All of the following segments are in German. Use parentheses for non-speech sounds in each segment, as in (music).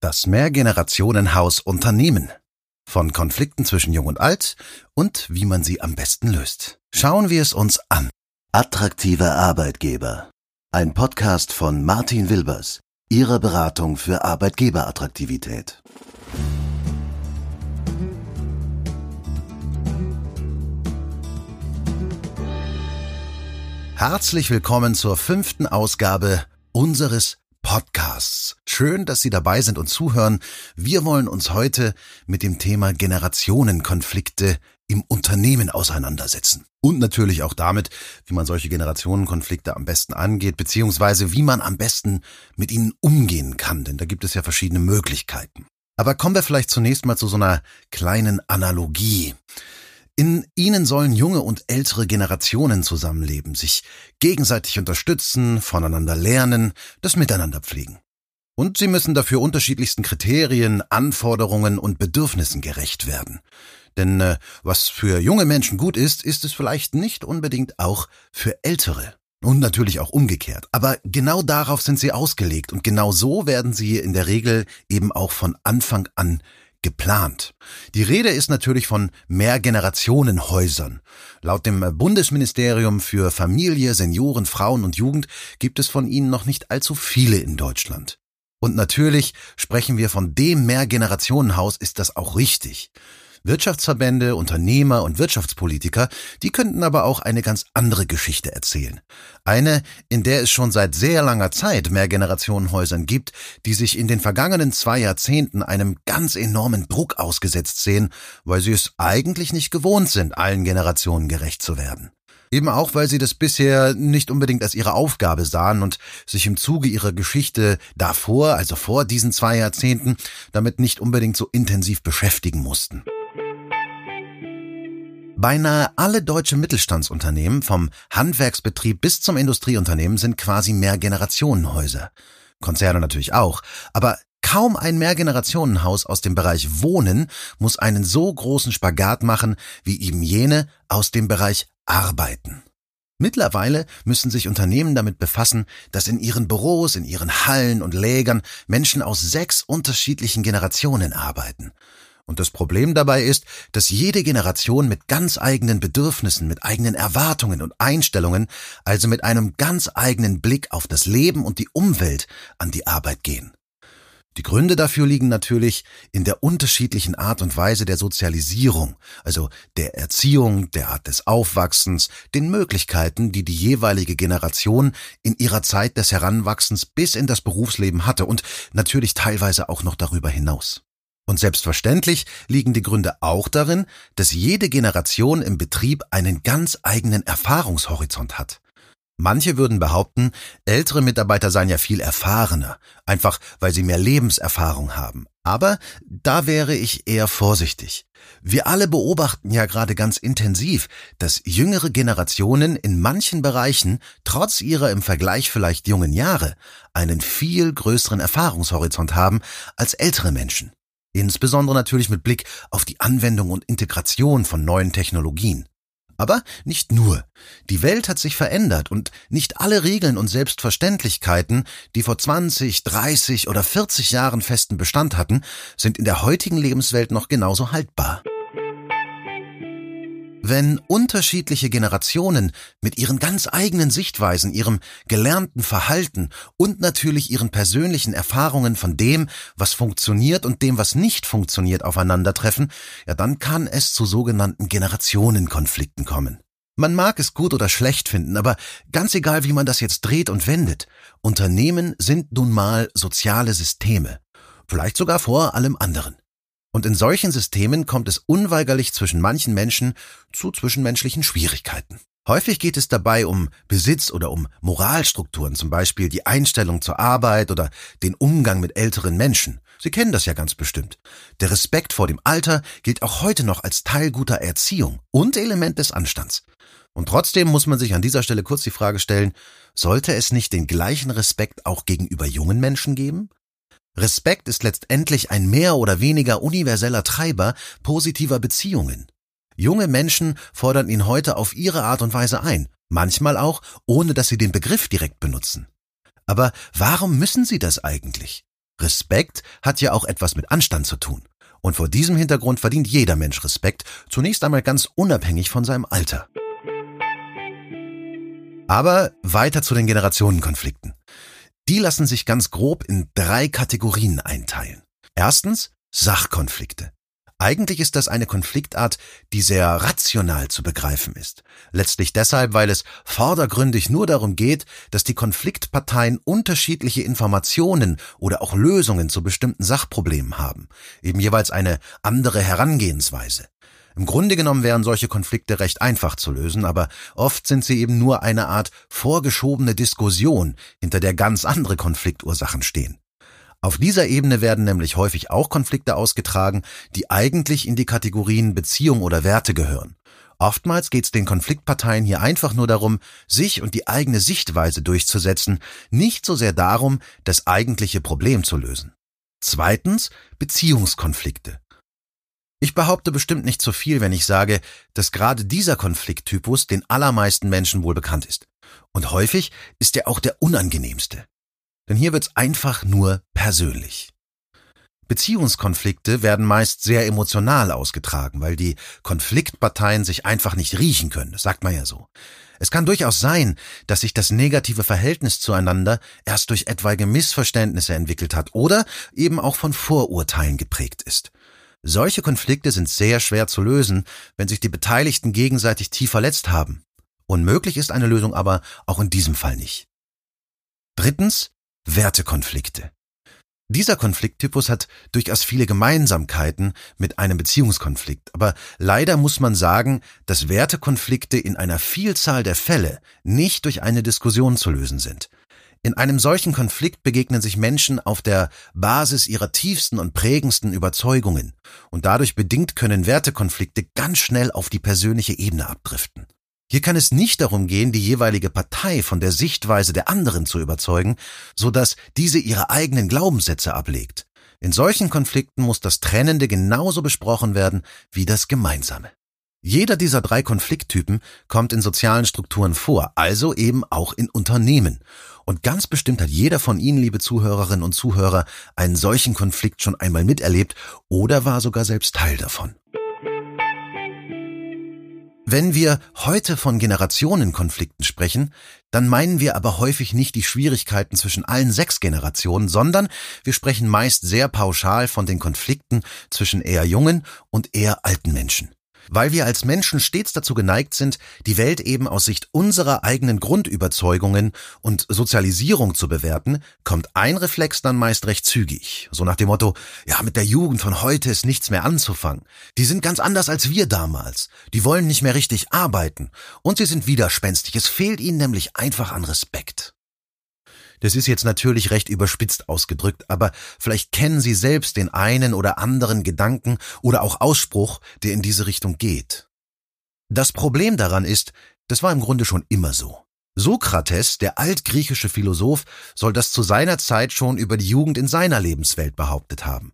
Das Mehrgenerationenhaus Unternehmen. Von Konflikten zwischen Jung und Alt und wie man sie am besten löst. Schauen wir es uns an. Attraktive Arbeitgeber. Ein Podcast von Martin Wilbers, Ihrer Beratung für Arbeitgeberattraktivität. Herzlich willkommen zur fünften Ausgabe unseres Podcasts. Schön, dass Sie dabei sind und zuhören. Wir wollen uns heute mit dem Thema Generationenkonflikte im Unternehmen auseinandersetzen. Und natürlich auch damit, wie man solche Generationenkonflikte am besten angeht, beziehungsweise wie man am besten mit ihnen umgehen kann, denn da gibt es ja verschiedene Möglichkeiten. Aber kommen wir vielleicht zunächst mal zu so einer kleinen Analogie. In ihnen sollen junge und ältere Generationen zusammenleben, sich gegenseitig unterstützen, voneinander lernen, das Miteinander pflegen. Und sie müssen dafür unterschiedlichsten Kriterien, Anforderungen und Bedürfnissen gerecht werden. Denn äh, was für junge Menschen gut ist, ist es vielleicht nicht unbedingt auch für ältere. Und natürlich auch umgekehrt. Aber genau darauf sind sie ausgelegt und genau so werden sie in der Regel eben auch von Anfang an geplant. Die Rede ist natürlich von Mehrgenerationenhäusern. Laut dem Bundesministerium für Familie, Senioren, Frauen und Jugend gibt es von ihnen noch nicht allzu viele in Deutschland. Und natürlich sprechen wir von dem Mehrgenerationenhaus, ist das auch richtig. Wirtschaftsverbände, Unternehmer und Wirtschaftspolitiker, die könnten aber auch eine ganz andere Geschichte erzählen. Eine, in der es schon seit sehr langer Zeit Mehrgenerationenhäusern gibt, die sich in den vergangenen zwei Jahrzehnten einem ganz enormen Druck ausgesetzt sehen, weil sie es eigentlich nicht gewohnt sind, allen Generationen gerecht zu werden. Eben auch, weil sie das bisher nicht unbedingt als ihre Aufgabe sahen und sich im Zuge ihrer Geschichte davor, also vor diesen zwei Jahrzehnten, damit nicht unbedingt so intensiv beschäftigen mussten. Beinahe alle deutsche Mittelstandsunternehmen, vom Handwerksbetrieb bis zum Industrieunternehmen, sind quasi Mehrgenerationenhäuser. Konzerne natürlich auch, aber kaum ein Mehrgenerationenhaus aus dem Bereich Wohnen muss einen so großen Spagat machen wie eben jene aus dem Bereich Arbeiten. Mittlerweile müssen sich Unternehmen damit befassen, dass in ihren Büros, in ihren Hallen und Lägern Menschen aus sechs unterschiedlichen Generationen arbeiten. Und das Problem dabei ist, dass jede Generation mit ganz eigenen Bedürfnissen, mit eigenen Erwartungen und Einstellungen, also mit einem ganz eigenen Blick auf das Leben und die Umwelt an die Arbeit gehen. Die Gründe dafür liegen natürlich in der unterschiedlichen Art und Weise der Sozialisierung, also der Erziehung, der Art des Aufwachsens, den Möglichkeiten, die die jeweilige Generation in ihrer Zeit des Heranwachsens bis in das Berufsleben hatte und natürlich teilweise auch noch darüber hinaus. Und selbstverständlich liegen die Gründe auch darin, dass jede Generation im Betrieb einen ganz eigenen Erfahrungshorizont hat. Manche würden behaupten, ältere Mitarbeiter seien ja viel erfahrener, einfach weil sie mehr Lebenserfahrung haben. Aber da wäre ich eher vorsichtig. Wir alle beobachten ja gerade ganz intensiv, dass jüngere Generationen in manchen Bereichen, trotz ihrer im Vergleich vielleicht jungen Jahre, einen viel größeren Erfahrungshorizont haben als ältere Menschen. Insbesondere natürlich mit Blick auf die Anwendung und Integration von neuen Technologien. Aber nicht nur. Die Welt hat sich verändert und nicht alle Regeln und Selbstverständlichkeiten, die vor 20, 30 oder 40 Jahren festen Bestand hatten, sind in der heutigen Lebenswelt noch genauso haltbar. Wenn unterschiedliche Generationen mit ihren ganz eigenen Sichtweisen, ihrem gelernten Verhalten und natürlich ihren persönlichen Erfahrungen von dem, was funktioniert und dem, was nicht funktioniert, aufeinandertreffen, ja dann kann es zu sogenannten Generationenkonflikten kommen. Man mag es gut oder schlecht finden, aber ganz egal, wie man das jetzt dreht und wendet, Unternehmen sind nun mal soziale Systeme. Vielleicht sogar vor allem anderen. Und in solchen Systemen kommt es unweigerlich zwischen manchen Menschen zu zwischenmenschlichen Schwierigkeiten. Häufig geht es dabei um Besitz oder um Moralstrukturen, zum Beispiel die Einstellung zur Arbeit oder den Umgang mit älteren Menschen. Sie kennen das ja ganz bestimmt. Der Respekt vor dem Alter gilt auch heute noch als Teil guter Erziehung und Element des Anstands. Und trotzdem muss man sich an dieser Stelle kurz die Frage stellen, sollte es nicht den gleichen Respekt auch gegenüber jungen Menschen geben? Respekt ist letztendlich ein mehr oder weniger universeller Treiber positiver Beziehungen. Junge Menschen fordern ihn heute auf ihre Art und Weise ein, manchmal auch, ohne dass sie den Begriff direkt benutzen. Aber warum müssen sie das eigentlich? Respekt hat ja auch etwas mit Anstand zu tun. Und vor diesem Hintergrund verdient jeder Mensch Respekt, zunächst einmal ganz unabhängig von seinem Alter. Aber weiter zu den Generationenkonflikten. Die lassen sich ganz grob in drei Kategorien einteilen. Erstens Sachkonflikte. Eigentlich ist das eine Konfliktart, die sehr rational zu begreifen ist. Letztlich deshalb, weil es vordergründig nur darum geht, dass die Konfliktparteien unterschiedliche Informationen oder auch Lösungen zu bestimmten Sachproblemen haben, eben jeweils eine andere Herangehensweise. Im Grunde genommen wären solche Konflikte recht einfach zu lösen, aber oft sind sie eben nur eine Art vorgeschobene Diskussion, hinter der ganz andere Konfliktursachen stehen. Auf dieser Ebene werden nämlich häufig auch Konflikte ausgetragen, die eigentlich in die Kategorien Beziehung oder Werte gehören. Oftmals geht es den Konfliktparteien hier einfach nur darum, sich und die eigene Sichtweise durchzusetzen, nicht so sehr darum, das eigentliche Problem zu lösen. Zweitens Beziehungskonflikte. Ich behaupte bestimmt nicht zu viel, wenn ich sage, dass gerade dieser Konflikttypus den allermeisten Menschen wohl bekannt ist. Und häufig ist er auch der unangenehmste. Denn hier wird's einfach nur persönlich. Beziehungskonflikte werden meist sehr emotional ausgetragen, weil die Konfliktparteien sich einfach nicht riechen können, das sagt man ja so. Es kann durchaus sein, dass sich das negative Verhältnis zueinander erst durch etwaige Missverständnisse entwickelt hat oder eben auch von Vorurteilen geprägt ist. Solche Konflikte sind sehr schwer zu lösen, wenn sich die Beteiligten gegenseitig tief verletzt haben. Unmöglich ist eine Lösung aber auch in diesem Fall nicht. Drittens Wertekonflikte. Dieser Konflikttypus hat durchaus viele Gemeinsamkeiten mit einem Beziehungskonflikt, aber leider muss man sagen, dass Wertekonflikte in einer Vielzahl der Fälle nicht durch eine Diskussion zu lösen sind. In einem solchen Konflikt begegnen sich Menschen auf der Basis ihrer tiefsten und prägendsten Überzeugungen, und dadurch bedingt können Wertekonflikte ganz schnell auf die persönliche Ebene abdriften. Hier kann es nicht darum gehen, die jeweilige Partei von der Sichtweise der anderen zu überzeugen, so dass diese ihre eigenen Glaubenssätze ablegt. In solchen Konflikten muss das Trennende genauso besprochen werden wie das Gemeinsame. Jeder dieser drei Konflikttypen kommt in sozialen Strukturen vor, also eben auch in Unternehmen. Und ganz bestimmt hat jeder von Ihnen, liebe Zuhörerinnen und Zuhörer, einen solchen Konflikt schon einmal miterlebt oder war sogar selbst Teil davon. Wenn wir heute von Generationenkonflikten sprechen, dann meinen wir aber häufig nicht die Schwierigkeiten zwischen allen sechs Generationen, sondern wir sprechen meist sehr pauschal von den Konflikten zwischen eher jungen und eher alten Menschen weil wir als Menschen stets dazu geneigt sind, die Welt eben aus Sicht unserer eigenen Grundüberzeugungen und Sozialisierung zu bewerten, kommt ein Reflex dann meist recht zügig. So nach dem Motto, ja, mit der Jugend von heute ist nichts mehr anzufangen. Die sind ganz anders als wir damals. Die wollen nicht mehr richtig arbeiten. Und sie sind widerspenstig. Es fehlt ihnen nämlich einfach an Respekt. Das ist jetzt natürlich recht überspitzt ausgedrückt, aber vielleicht kennen Sie selbst den einen oder anderen Gedanken oder auch Ausspruch, der in diese Richtung geht. Das Problem daran ist, das war im Grunde schon immer so. Sokrates, der altgriechische Philosoph, soll das zu seiner Zeit schon über die Jugend in seiner Lebenswelt behauptet haben.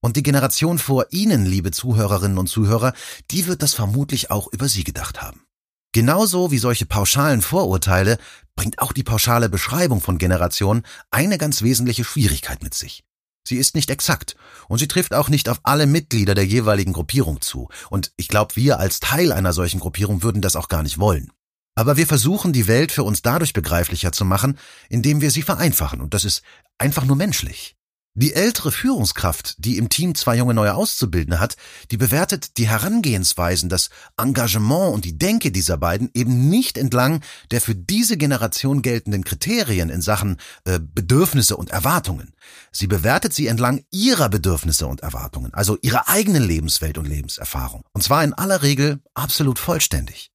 Und die Generation vor Ihnen, liebe Zuhörerinnen und Zuhörer, die wird das vermutlich auch über Sie gedacht haben. Genauso wie solche pauschalen Vorurteile bringt auch die pauschale Beschreibung von Generationen eine ganz wesentliche Schwierigkeit mit sich. Sie ist nicht exakt und sie trifft auch nicht auf alle Mitglieder der jeweiligen Gruppierung zu. Und ich glaube, wir als Teil einer solchen Gruppierung würden das auch gar nicht wollen. Aber wir versuchen, die Welt für uns dadurch begreiflicher zu machen, indem wir sie vereinfachen. Und das ist einfach nur menschlich. Die ältere Führungskraft, die im Team zwei junge neue Auszubildende hat, die bewertet die Herangehensweisen, das Engagement und die Denke dieser beiden eben nicht entlang der für diese Generation geltenden Kriterien in Sachen äh, Bedürfnisse und Erwartungen. Sie bewertet sie entlang ihrer Bedürfnisse und Erwartungen, also ihrer eigenen Lebenswelt und Lebenserfahrung. Und zwar in aller Regel absolut vollständig.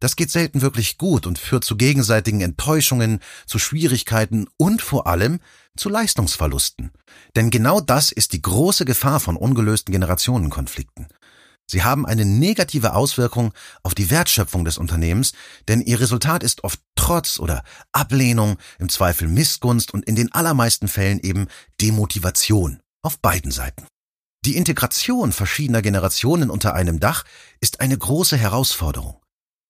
Das geht selten wirklich gut und führt zu gegenseitigen Enttäuschungen, zu Schwierigkeiten und vor allem zu Leistungsverlusten. Denn genau das ist die große Gefahr von ungelösten Generationenkonflikten. Sie haben eine negative Auswirkung auf die Wertschöpfung des Unternehmens, denn ihr Resultat ist oft Trotz oder Ablehnung, im Zweifel Missgunst und in den allermeisten Fällen eben Demotivation auf beiden Seiten. Die Integration verschiedener Generationen unter einem Dach ist eine große Herausforderung.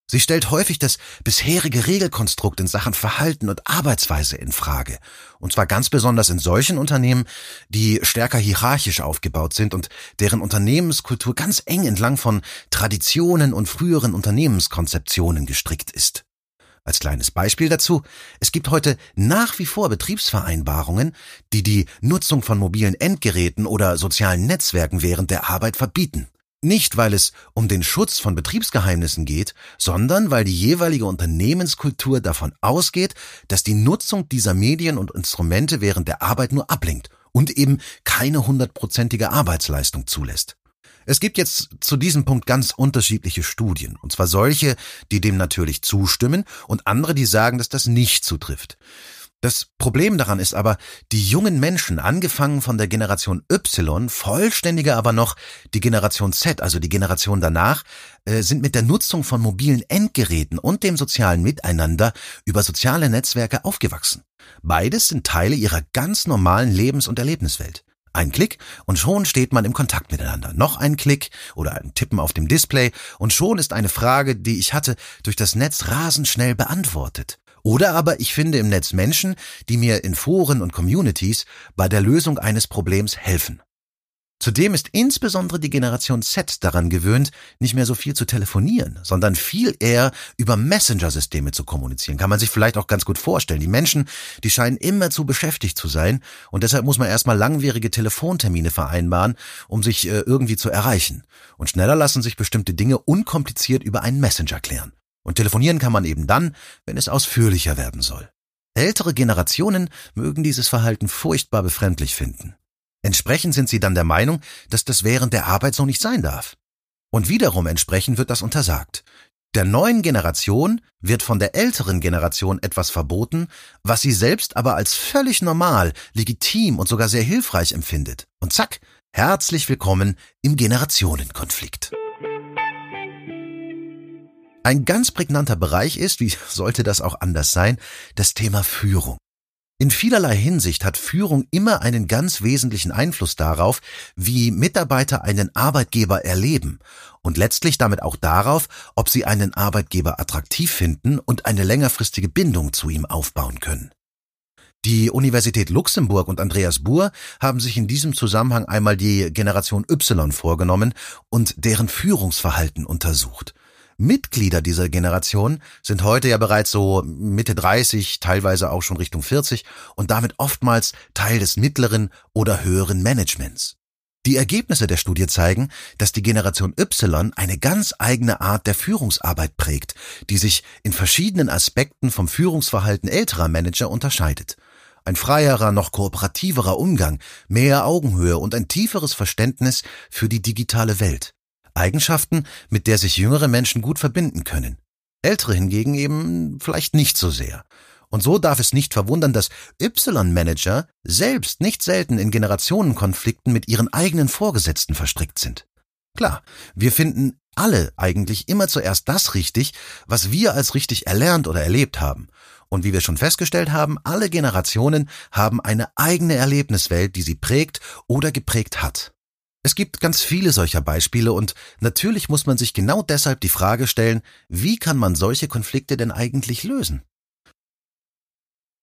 Sie stellt häufig das bisherige Regelkonstrukt in Sachen Verhalten und Arbeitsweise in Frage. Und zwar ganz besonders in solchen Unternehmen, die stärker hierarchisch aufgebaut sind und deren Unternehmenskultur ganz eng entlang von Traditionen und früheren Unternehmenskonzeptionen gestrickt ist. Als kleines Beispiel dazu, es gibt heute nach wie vor Betriebsvereinbarungen, die die Nutzung von mobilen Endgeräten oder sozialen Netzwerken während der Arbeit verbieten. Nicht, weil es um den Schutz von Betriebsgeheimnissen geht, sondern weil die jeweilige Unternehmenskultur davon ausgeht, dass die Nutzung dieser Medien und Instrumente während der Arbeit nur ablenkt und eben keine hundertprozentige Arbeitsleistung zulässt. Es gibt jetzt zu diesem Punkt ganz unterschiedliche Studien, und zwar solche, die dem natürlich zustimmen und andere, die sagen, dass das nicht zutrifft. Das Problem daran ist aber, die jungen Menschen, angefangen von der Generation Y, vollständiger aber noch die Generation Z, also die Generation danach, äh, sind mit der Nutzung von mobilen Endgeräten und dem sozialen Miteinander über soziale Netzwerke aufgewachsen. Beides sind Teile ihrer ganz normalen Lebens- und Erlebniswelt. Ein Klick und schon steht man im Kontakt miteinander. Noch ein Klick oder ein Tippen auf dem Display und schon ist eine Frage, die ich hatte, durch das Netz rasend schnell beantwortet. Oder aber ich finde im Netz Menschen, die mir in Foren und Communities bei der Lösung eines Problems helfen. Zudem ist insbesondere die Generation Z daran gewöhnt, nicht mehr so viel zu telefonieren, sondern viel eher über Messenger-Systeme zu kommunizieren. Kann man sich vielleicht auch ganz gut vorstellen. Die Menschen, die scheinen immer zu beschäftigt zu sein und deshalb muss man erstmal langwierige Telefontermine vereinbaren, um sich äh, irgendwie zu erreichen. Und schneller lassen sich bestimmte Dinge unkompliziert über einen Messenger klären. Und telefonieren kann man eben dann, wenn es ausführlicher werden soll. Ältere Generationen mögen dieses Verhalten furchtbar befremdlich finden. Entsprechend sind sie dann der Meinung, dass das während der Arbeit so nicht sein darf. Und wiederum entsprechend wird das untersagt. Der neuen Generation wird von der älteren Generation etwas verboten, was sie selbst aber als völlig normal, legitim und sogar sehr hilfreich empfindet. Und zack, herzlich willkommen im Generationenkonflikt. Ein ganz prägnanter Bereich ist, wie (laughs) sollte das auch anders sein, das Thema Führung. In vielerlei Hinsicht hat Führung immer einen ganz wesentlichen Einfluss darauf, wie Mitarbeiter einen Arbeitgeber erleben und letztlich damit auch darauf, ob sie einen Arbeitgeber attraktiv finden und eine längerfristige Bindung zu ihm aufbauen können. Die Universität Luxemburg und Andreas Buhr haben sich in diesem Zusammenhang einmal die Generation Y vorgenommen und deren Führungsverhalten untersucht. Mitglieder dieser Generation sind heute ja bereits so Mitte 30, teilweise auch schon Richtung 40 und damit oftmals Teil des mittleren oder höheren Managements. Die Ergebnisse der Studie zeigen, dass die Generation Y eine ganz eigene Art der Führungsarbeit prägt, die sich in verschiedenen Aspekten vom Führungsverhalten älterer Manager unterscheidet. Ein freierer, noch kooperativerer Umgang, mehr Augenhöhe und ein tieferes Verständnis für die digitale Welt. Eigenschaften, mit der sich jüngere Menschen gut verbinden können. Ältere hingegen eben vielleicht nicht so sehr. Und so darf es nicht verwundern, dass Y-Manager selbst nicht selten in Generationenkonflikten mit ihren eigenen Vorgesetzten verstrickt sind. Klar, wir finden alle eigentlich immer zuerst das richtig, was wir als richtig erlernt oder erlebt haben. Und wie wir schon festgestellt haben, alle Generationen haben eine eigene Erlebniswelt, die sie prägt oder geprägt hat. Es gibt ganz viele solcher Beispiele und natürlich muss man sich genau deshalb die Frage stellen, wie kann man solche Konflikte denn eigentlich lösen?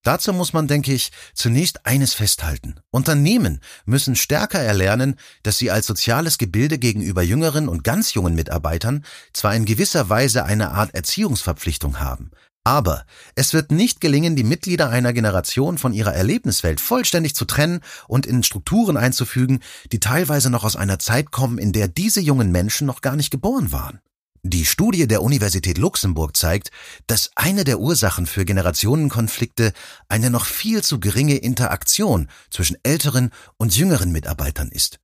Dazu muss man, denke ich, zunächst eines festhalten. Unternehmen müssen stärker erlernen, dass sie als soziales Gebilde gegenüber jüngeren und ganz jungen Mitarbeitern zwar in gewisser Weise eine Art Erziehungsverpflichtung haben, aber es wird nicht gelingen, die Mitglieder einer Generation von ihrer Erlebniswelt vollständig zu trennen und in Strukturen einzufügen, die teilweise noch aus einer Zeit kommen, in der diese jungen Menschen noch gar nicht geboren waren. Die Studie der Universität Luxemburg zeigt, dass eine der Ursachen für Generationenkonflikte eine noch viel zu geringe Interaktion zwischen älteren und jüngeren Mitarbeitern ist.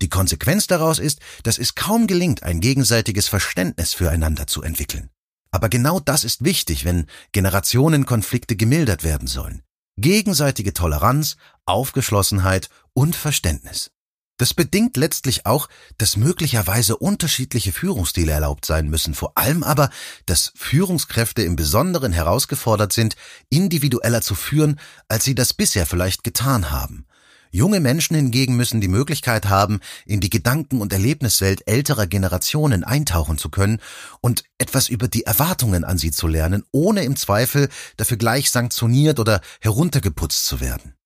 Die Konsequenz daraus ist, dass es kaum gelingt, ein gegenseitiges Verständnis füreinander zu entwickeln. Aber genau das ist wichtig, wenn Generationenkonflikte gemildert werden sollen. Gegenseitige Toleranz, Aufgeschlossenheit und Verständnis. Das bedingt letztlich auch, dass möglicherweise unterschiedliche Führungsstile erlaubt sein müssen, vor allem aber, dass Führungskräfte im Besonderen herausgefordert sind, individueller zu führen, als sie das bisher vielleicht getan haben. Junge Menschen hingegen müssen die Möglichkeit haben, in die Gedanken- und Erlebniswelt älterer Generationen eintauchen zu können und etwas über die Erwartungen an sie zu lernen, ohne im Zweifel dafür gleich sanktioniert oder heruntergeputzt zu werden.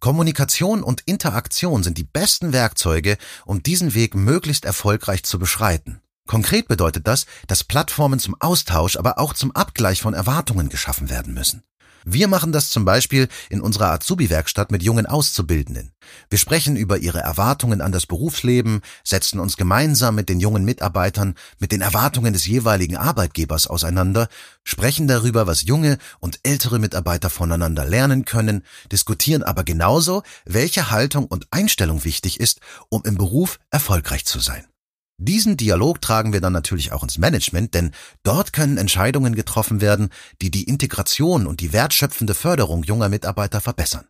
Kommunikation und Interaktion sind die besten Werkzeuge, um diesen Weg möglichst erfolgreich zu beschreiten. Konkret bedeutet das, dass Plattformen zum Austausch, aber auch zum Abgleich von Erwartungen geschaffen werden müssen. Wir machen das zum Beispiel in unserer Azubi-Werkstatt mit jungen Auszubildenden. Wir sprechen über ihre Erwartungen an das Berufsleben, setzen uns gemeinsam mit den jungen Mitarbeitern mit den Erwartungen des jeweiligen Arbeitgebers auseinander, sprechen darüber, was junge und ältere Mitarbeiter voneinander lernen können, diskutieren aber genauso, welche Haltung und Einstellung wichtig ist, um im Beruf erfolgreich zu sein. Diesen Dialog tragen wir dann natürlich auch ins Management, denn dort können Entscheidungen getroffen werden, die die Integration und die wertschöpfende Förderung junger Mitarbeiter verbessern.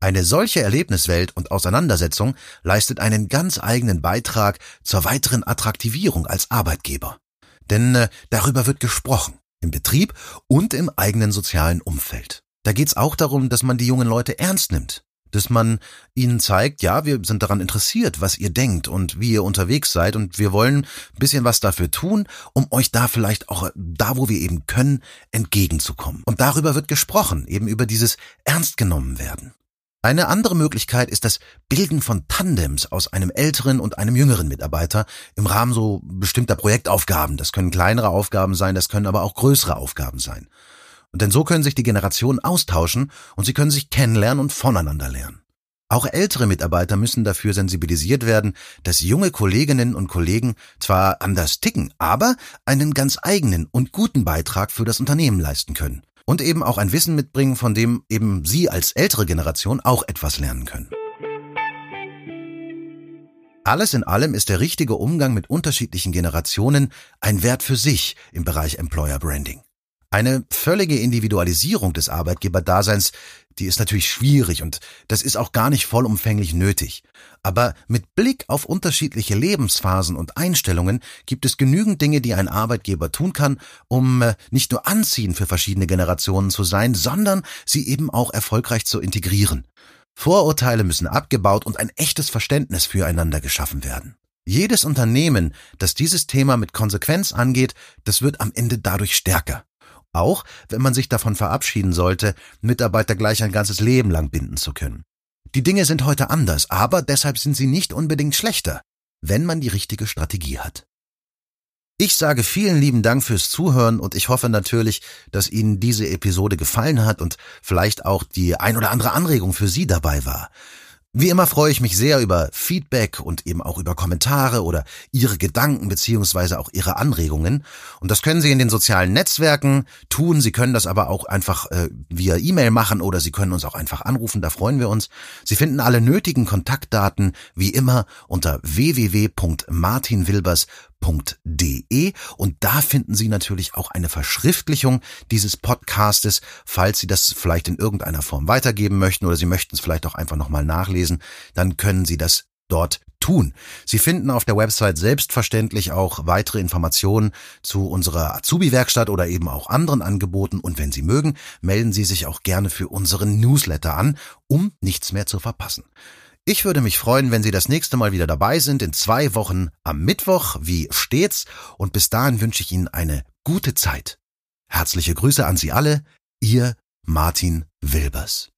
Eine solche Erlebniswelt und Auseinandersetzung leistet einen ganz eigenen Beitrag zur weiteren Attraktivierung als Arbeitgeber. Denn äh, darüber wird gesprochen, im Betrieb und im eigenen sozialen Umfeld. Da geht's auch darum, dass man die jungen Leute ernst nimmt, dass man ihnen zeigt, ja, wir sind daran interessiert, was ihr denkt und wie ihr unterwegs seid und wir wollen ein bisschen was dafür tun, um euch da vielleicht auch da, wo wir eben können, entgegenzukommen. Und darüber wird gesprochen, eben über dieses Ernst genommen werden. Eine andere Möglichkeit ist das Bilden von Tandems aus einem älteren und einem jüngeren Mitarbeiter im Rahmen so bestimmter Projektaufgaben. Das können kleinere Aufgaben sein, das können aber auch größere Aufgaben sein. Denn so können sich die Generationen austauschen und sie können sich kennenlernen und voneinander lernen. Auch ältere Mitarbeiter müssen dafür sensibilisiert werden, dass junge Kolleginnen und Kollegen zwar anders ticken, aber einen ganz eigenen und guten Beitrag für das Unternehmen leisten können. Und eben auch ein Wissen mitbringen, von dem eben Sie als ältere Generation auch etwas lernen können. Alles in allem ist der richtige Umgang mit unterschiedlichen Generationen ein Wert für sich im Bereich Employer Branding. Eine völlige Individualisierung des Arbeitgeberdaseins, die ist natürlich schwierig und das ist auch gar nicht vollumfänglich nötig. Aber mit Blick auf unterschiedliche Lebensphasen und Einstellungen gibt es genügend Dinge, die ein Arbeitgeber tun kann, um äh, nicht nur anziehend für verschiedene Generationen zu sein, sondern sie eben auch erfolgreich zu integrieren. Vorurteile müssen abgebaut und ein echtes Verständnis füreinander geschaffen werden. Jedes Unternehmen, das dieses Thema mit Konsequenz angeht, das wird am Ende dadurch stärker. Auch wenn man sich davon verabschieden sollte, Mitarbeiter gleich ein ganzes Leben lang binden zu können. Die Dinge sind heute anders, aber deshalb sind sie nicht unbedingt schlechter, wenn man die richtige Strategie hat. Ich sage vielen lieben Dank fürs Zuhören und ich hoffe natürlich, dass Ihnen diese Episode gefallen hat und vielleicht auch die ein oder andere Anregung für Sie dabei war. Wie immer freue ich mich sehr über Feedback und eben auch über Kommentare oder Ihre Gedanken beziehungsweise auch Ihre Anregungen. Und das können Sie in den sozialen Netzwerken tun. Sie können das aber auch einfach äh, via E-Mail machen oder Sie können uns auch einfach anrufen. Da freuen wir uns. Sie finden alle nötigen Kontaktdaten wie immer unter www.martinwilbers.com www.ftf.de und da finden Sie natürlich auch eine Verschriftlichung dieses Podcastes, falls Sie das vielleicht in irgendeiner Form weitergeben möchten oder Sie möchten es vielleicht auch einfach nochmal nachlesen, dann können Sie das dort tun. Sie finden auf der Website selbstverständlich auch weitere Informationen zu unserer Azubi-Werkstatt oder eben auch anderen Angeboten und wenn Sie mögen, melden Sie sich auch gerne für unseren Newsletter an, um nichts mehr zu verpassen. Ich würde mich freuen, wenn Sie das nächste Mal wieder dabei sind, in zwei Wochen am Mittwoch, wie stets, und bis dahin wünsche ich Ihnen eine gute Zeit. Herzliche Grüße an Sie alle, Ihr Martin Wilbers.